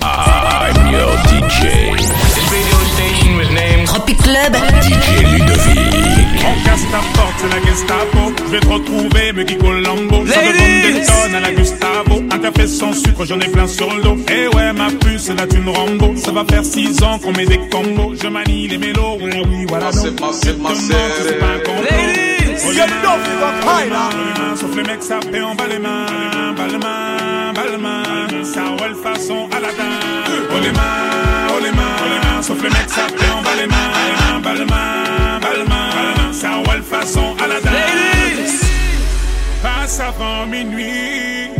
I'm your DJ. This radio station was named Tropic Club. DJ Ludovic. On casse ta porte, c'est la Gestapo. Je vais te retrouver, me Kiko Lambo. Ça te donne des tonnes à la Gustavo. Un café sans sucre, j'en ai plein sur le dos. Eh ouais, ma puce, c'est la thune Rambo. Ça va faire 6 ans qu'on met des combos. Je manie les mélos, oui, oui, voilà. Massive, massive, c'est pas un complot. Ladies. Oh, mains, Sauf les mecs, ça paie en bas les mains, bas les mains, mains. Ça roule façon Aladdin. Oh les mains, les mains, oh les mains. Sauf les mecs, ça paie en bas les mains, les mains. Ça roule façon Aladdin. Ladies. Passe avant minuit.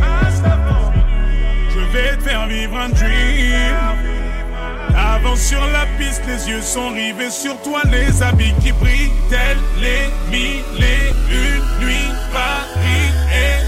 Je vais te faire vivre un dream. Avance sur la piste, les yeux sont rivés sur toi, les habits qui brillent, tels les mille et une nuits. Paris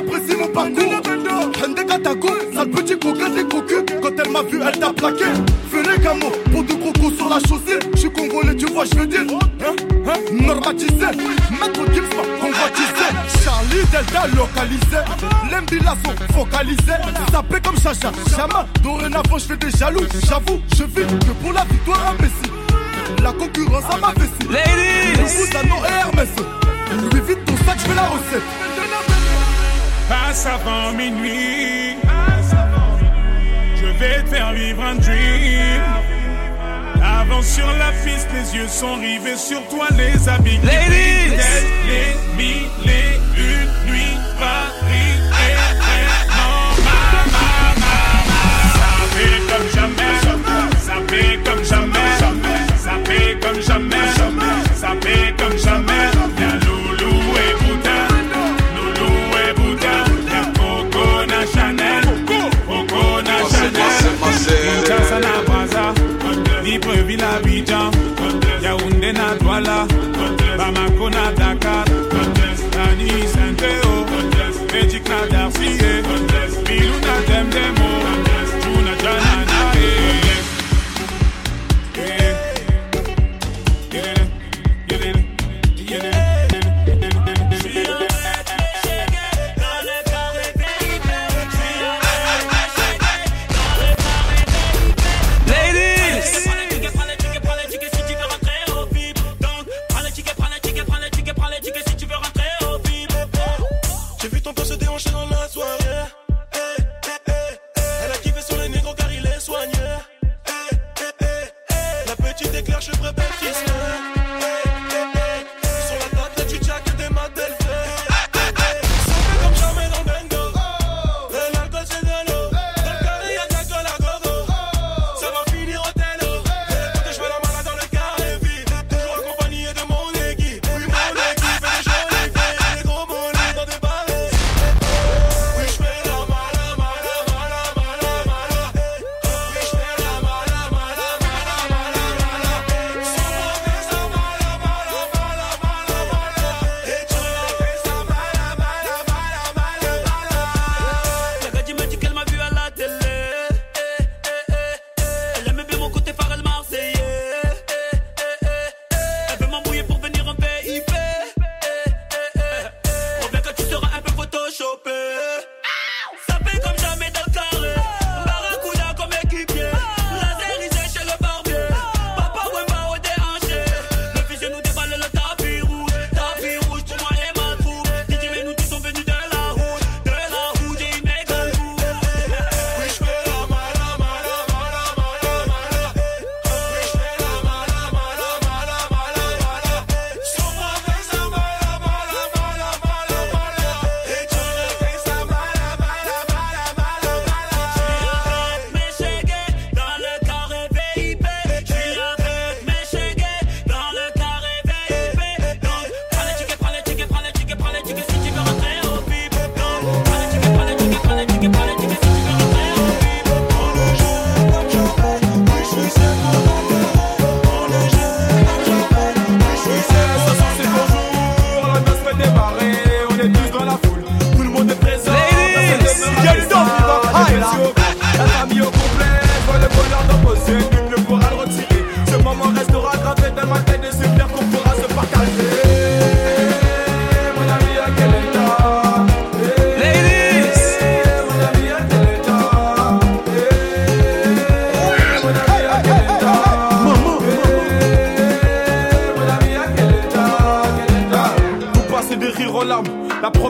apprécie mon parcours. Hende Katako, sale petit coquin des cocus. Quand elle m'a vu, elle t'a plaqué. Fais les camos pour deux crocos sur la chaussée. Je suis congolais, tu vois, je veux dire. Hein, hein, normatisé, maître Gims m'a convoitisé. Charlie Delta localisé. L'embila sont focalisés. Sapé comme Chacha, Chama. Dorénavant, je fais des jaloux. J'avoue, je vis que pour la victoire imbécile. La concurrence à ma vessie. Ladies. Mousano et Hermès. Lui vite ton sac, je fais la recette. Passe avant minuit. Je vais te faire vivre un dream. Avance sur la piste, les yeux sont rivés sur toi, les habits Ladies. tels les mille et une nuits. Paris Libreville Abidjan, Yaoundé na Douala, Bamako na Dakar, Tani Saint-Théo, Belgique na Darcy, Bilou na Demdemo, dans la soirée. Eh, eh, eh. Elle a kiffé sur les négros car il est soigné. La petite éclair, je qui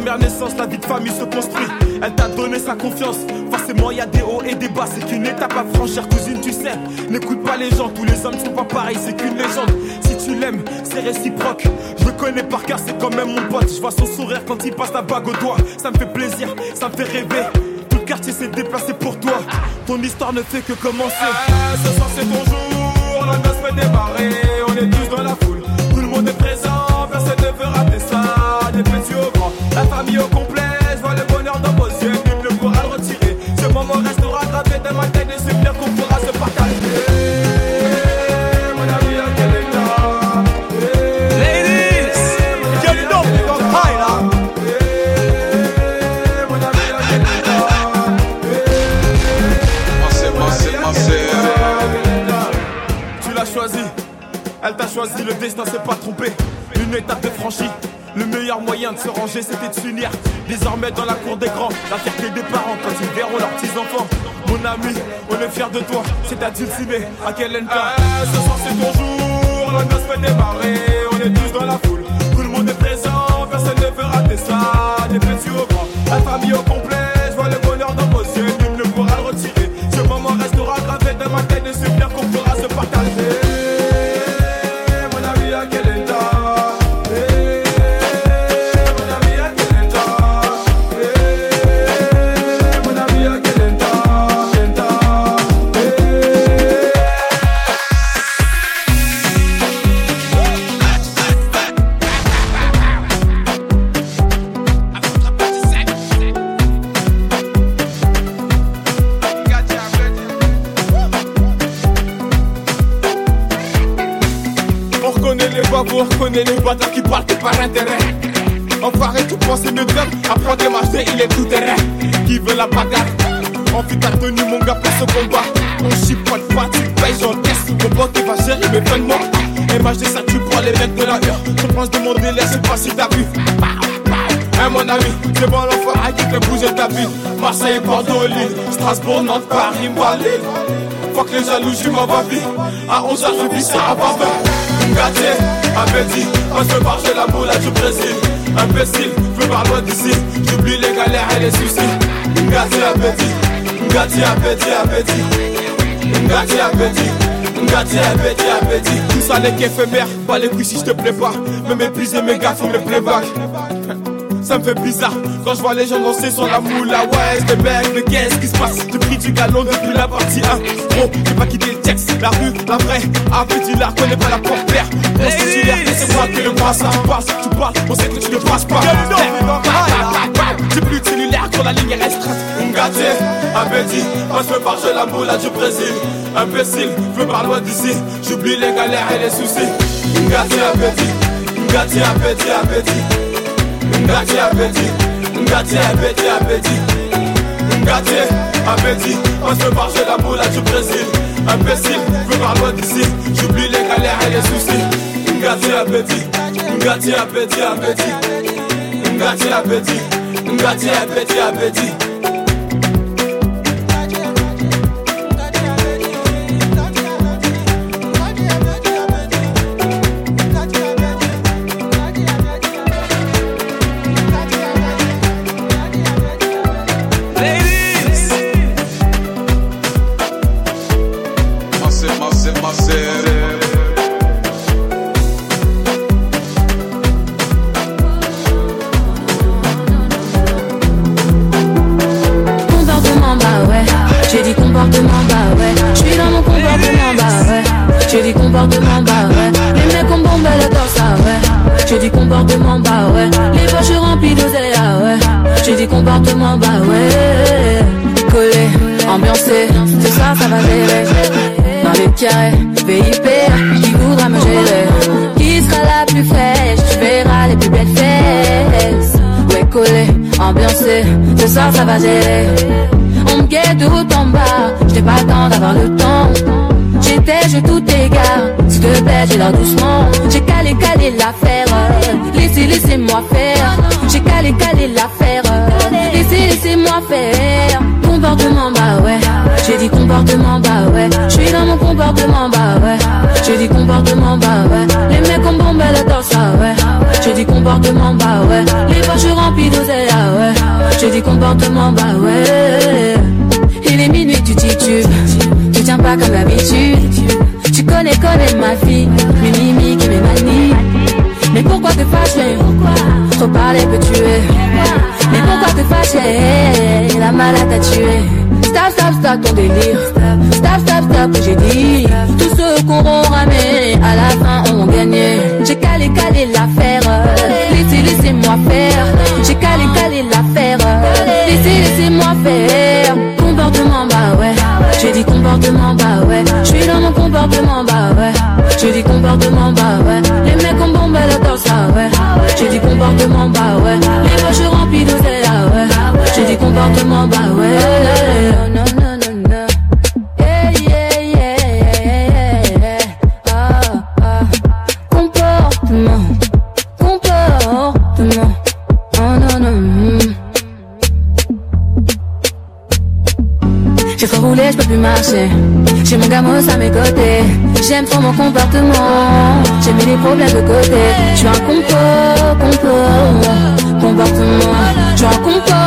première naissance, la vie de famille se construit. Elle t'a donné sa confiance. Forcément, y a des hauts et des bas. C'est qu'une étape à franchir, cousine, tu sais. N'écoute pas les gens, tous les hommes sont pas pareils. C'est qu'une légende. Si tu l'aimes, c'est réciproque. Je le connais par cœur, c'est quand même mon pote. Je vois son sourire quand il passe la bague au doigt. Ça me fait plaisir, ça me fait rêver. Tout le quartier s'est déplacé pour toi. Ton histoire ne fait que commencer. Ah, ce soir c'est ton jour, la noce peut démarrer, on est tous dans la foule, famille au complet, je vois le bonheur dans vos yeux, nul ne pourra le retirer, ce moment restera gravé dans ma tête, des souvenirs qu'on pourra se partager. Mon ami, à quel état? Ladies, Get it up, high là Mon ami, à quel Tu l'as choisi, elle t'a choisi, le destin s'est pas trompé. Une étape de franchie. Le meilleur moyen de se ranger, c'était de s'unir. Désormais dans la cour des grands, la fierté des parents quand ils verront leurs petits-enfants. Mon ami, on est fiers de toi, c'est à Dulciné, à quel Ah, ce soir c'est ton jour, la noce peut démarrer, on est tous dans la foule, tout le monde est présent, personne ne veut rater ça, des petits au grand, la famille au complet, on reconnaît les bâtards qui parlent que par intérêt. Enfoiré, tout penser de job, apprends marcher, il est tout terrain. Qui veut la bagarre? Envie t'as tenu mon gars pour ce combat. On chipote pas, tu payes, j'encaisse. Mon pote il va gérer mes de mois. MHD, ça tu prends les mecs de la rue. Je pense de mon délai, c'est pas si t'as vu. Mon ami, c'est bon l'enfoiré qui fait bouger ta vie. Marseille, Bordeaux, Lille, Strasbourg, Nantes, Paris, Malais. Fuck les jaloux, je m'en va vie. À 11h, je vis ça à Barbel. Gâté, appétit, quand je marche la boule du Brésil. Imbécile, je pars loin d'ici. J'oublie les galères et les soucis. Gâté, appétit, gâté, appétit, appétit. Gâté, appétit. Gâté, appétit, appétit. Tout ça n'est qu'éphémère, pas les couilles si je te plais pas. Me mépriser mes gars, faut me playback. Ça me fait bizarre. Quand je vois les gens danser sur la moula Ouais, c'est mec, mais qu'est-ce qui se passe? Pris du galon depuis la partie 1 Gros, j'ai pas quitté le texte, la rue, la vraie Ah, petit là, connais pas la porte-père Mon titulaire, c'est moi qui le passe Tu passes, tu parles, on sait que tu ne passes pas J'ai plus de cellulaire quand la ligne est restreinte. On gâté, appétit Quand je me j'ai la moula du Brésil. Imbécile, je parle loin d'ici. J'oublie les galères et les soucis. Gâté, appétit Gâté, appétit, appétit Ngati appétit, ngati appétit, appétit. Ngati appétit, on se marche la boule du Brésil. Imbécile, pars loin d'ici J'oublie les galères et les soucis. Ngati appétit, ngati appétit, appétit. Ngati appétit, ngati appétit, appétit comportement bah ouais, collé, ambiancé, ce soir ça va gérer, dans les carrés, VIP, qui voudra me gérer, qui sera la plus fraîche, tu verras les plus belles fesses. Ouais, collé, ambiancé, ce soir ça va gérer. On me guette de haut en bas, j'n'ai pas le temps d'avoir le temps. J'étais, je tout égare, s'il te plaît, j'ai l'air doucement. J'ai calé, calé l'affaire, laissez, laissez-moi faire. J'ai calé, calé Comportement, bah ouais. J'ai dit comportement, bah ouais. Je suis dans mon comportement, bah ouais. J'ai dit comportement, bah ouais. Les mecs ont bombé la torse, ouais. J'ai dit comportement, bah ouais. Les poches remplies d'oseille, ah ouais. J'ai dit comportement, bah ouais. Il est minuit, tu titubes. Tu tiens pas comme d'habitude. Tu connais, connais ma fille. Mes mimiques et mes manies. Mais pourquoi te fâcher? Trop parler peut tuer. La malade t'a tué. Stop, stop, stop ton délire. Stop, stop, stop, j'ai dit. Tous ceux qu'on ramé, à la fin ont gagné. J'ai calé, calé l'affaire. Laissez, laissez-moi faire. J'ai calé, calé l'affaire. Laissez, laissez-moi faire. Comportement, bah ouais. J'ai dit comportement, bah ouais. Je suis dans mon comportement, bah ouais. J'ai dit comportement, bah ouais. Les mecs ont bombé la torse, ah ouais. J'ai dit comportement, bah ouais. Comportement, bah. Ah, ah. Comportement, comportement. Oh non. J'ai trop roulé, je peux plus marcher. J'ai mon gamos à mes côtés. J'aime trop mon comportement. J'ai mis les problèmes de côté. Je suis un compo, compo, comportement. Je suis un compo,